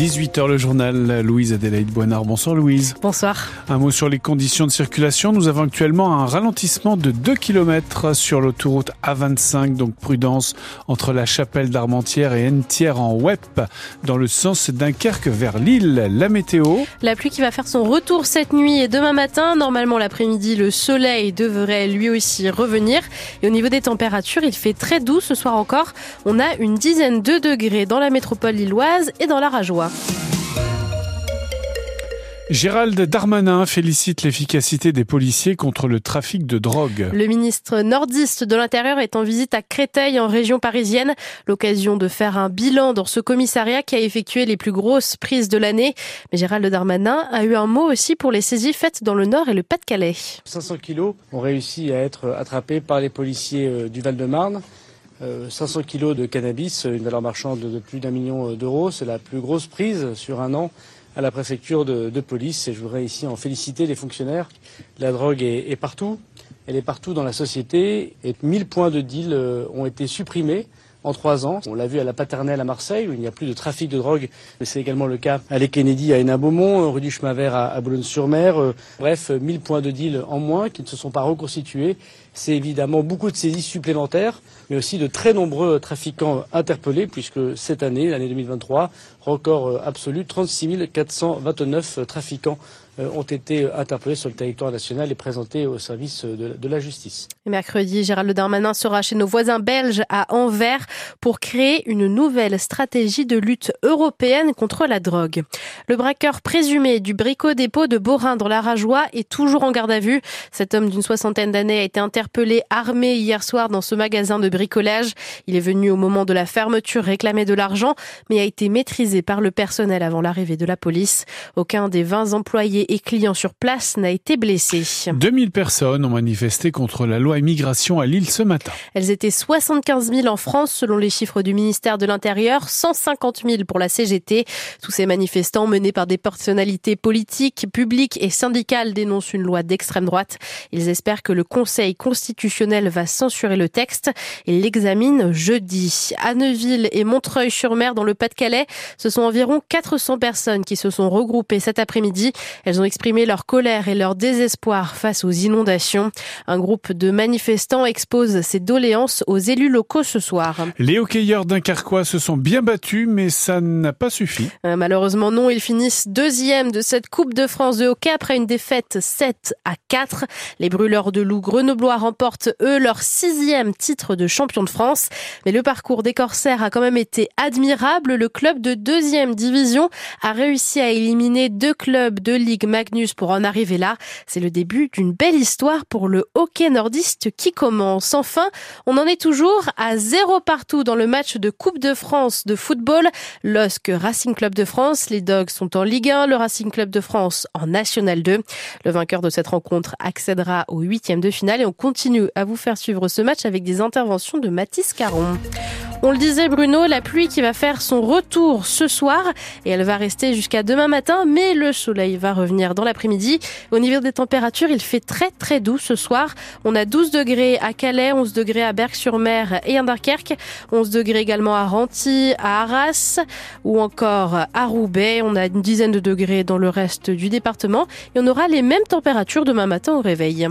18h le journal, Louise Adélaïde Boinard. Bonsoir Louise. Bonsoir. Un mot sur les conditions de circulation. Nous avons actuellement un ralentissement de 2 km sur l'autoroute A25, donc prudence entre la chapelle d'Armentières et Entière en WEP dans le sens Dunkerque vers Lille. La météo. La pluie qui va faire son retour cette nuit et demain matin. Normalement l'après-midi, le soleil devrait lui aussi revenir. Et au niveau des températures, il fait très doux ce soir encore. On a une dizaine de degrés dans la métropole lilloise et dans la Rajoie. Gérald Darmanin félicite l'efficacité des policiers contre le trafic de drogue. Le ministre nordiste de l'Intérieur est en visite à Créteil en région parisienne, l'occasion de faire un bilan dans ce commissariat qui a effectué les plus grosses prises de l'année. Mais Gérald Darmanin a eu un mot aussi pour les saisies faites dans le Nord et le Pas-de-Calais. 500 kilos ont réussi à être attrapés par les policiers euh, du Val-de-Marne. 500 euh, kilos de cannabis, une valeur marchande de plus d'un million d'euros. C'est la plus grosse prise sur un an à la préfecture de, police et je voudrais ici en féliciter les fonctionnaires. La drogue est, partout, elle est partout dans la société et 1000 points de deal euh, ont été supprimés en trois ans. On l'a vu à la paternelle à Marseille, où il n'y a plus de trafic de drogue, mais c'est également le cas à Les Kennedy, à Hénin-Beaumont, rue du Chemin Vert à, Boulogne-sur-Mer. Euh, bref, 1000 points de deal en moins qui ne se sont pas reconstitués. C'est évidemment beaucoup de saisies supplémentaires, mais aussi de très nombreux trafiquants interpellés, puisque cette année, l'année 2023, record euh, absolu, 36 429 trafiquants euh, ont été interpellés sur le territoire national et présentés au service de, la justice. mercredi, Gérald Darmanin sera chez nos voisins belges à Anvers pour créer une nouvelle stratégie de lutte européenne contre la drogue. Le braqueur présumé du bricot-dépôt de Borin dans la Rajoie est toujours en garde à vue. Cet homme d'une soixantaine d'années a été interpellé armé hier soir dans ce magasin de bricolage. Il est venu au moment de la fermeture réclamer de l'argent, mais a été maîtrisé par le personnel avant l'arrivée de la police. Aucun des 20 employés et clients sur place n'a été blessé. 2000 personnes ont manifesté contre la loi immigration à Lille ce matin. Elles étaient 75 000 en France selon les chiffres du ministère de l'Intérieur, 150 000 pour la CGT. Tous ces manifestants menés par des personnalités politiques, publiques et syndicales dénoncent une loi d'extrême droite. Ils espèrent que le Conseil constitutionnel va censurer le texte et l'examine jeudi. À Neuville et Montreuil-sur-Mer dans le Pas-de-Calais, ce sont environ 400 personnes qui se sont regroupées cet après-midi. Elles ont exprimé leur colère et leur désespoir face aux inondations. Un groupe de manifestants expose ses doléances aux élus locaux ce soir. Les hockeyeurs Carquois se sont bien battus, mais ça n'a pas suffi. Euh, malheureusement non, ils finissent deuxième de cette Coupe de France de hockey après une défaite 7 à 4. Les brûleurs de loups grenoblois remportent eux leur sixième titre de champion de France. Mais le parcours des Corsaires a quand même été admirable. Le club de deuxième division a réussi à éliminer deux clubs de Ligue Magnus pour en arriver là. C'est le début d'une belle histoire pour le hockey nordiste qui commence. Enfin, on en est toujours à zéro partout dans le match de Coupe de France de football. LOSC Racing Club de France, les Dogs sont en Ligue 1, le Racing Club de France en National 2. Le vainqueur de cette rencontre accédera au huitième de finale et on continue à vous faire suivre ce match avec des interventions de Mathis Caron. On le disait Bruno, la pluie qui va faire son retour ce soir et elle va rester jusqu'à demain matin, mais le soleil va revenir dans l'après-midi. Au niveau des températures, il fait très très doux ce soir. On a 12 degrés à Calais, 11 degrés à Berck-sur-Mer et à Dunkerque, 11 degrés également à Renty, à Arras ou encore à Roubaix. On a une dizaine de degrés dans le reste du département et on aura les mêmes températures demain matin au réveil.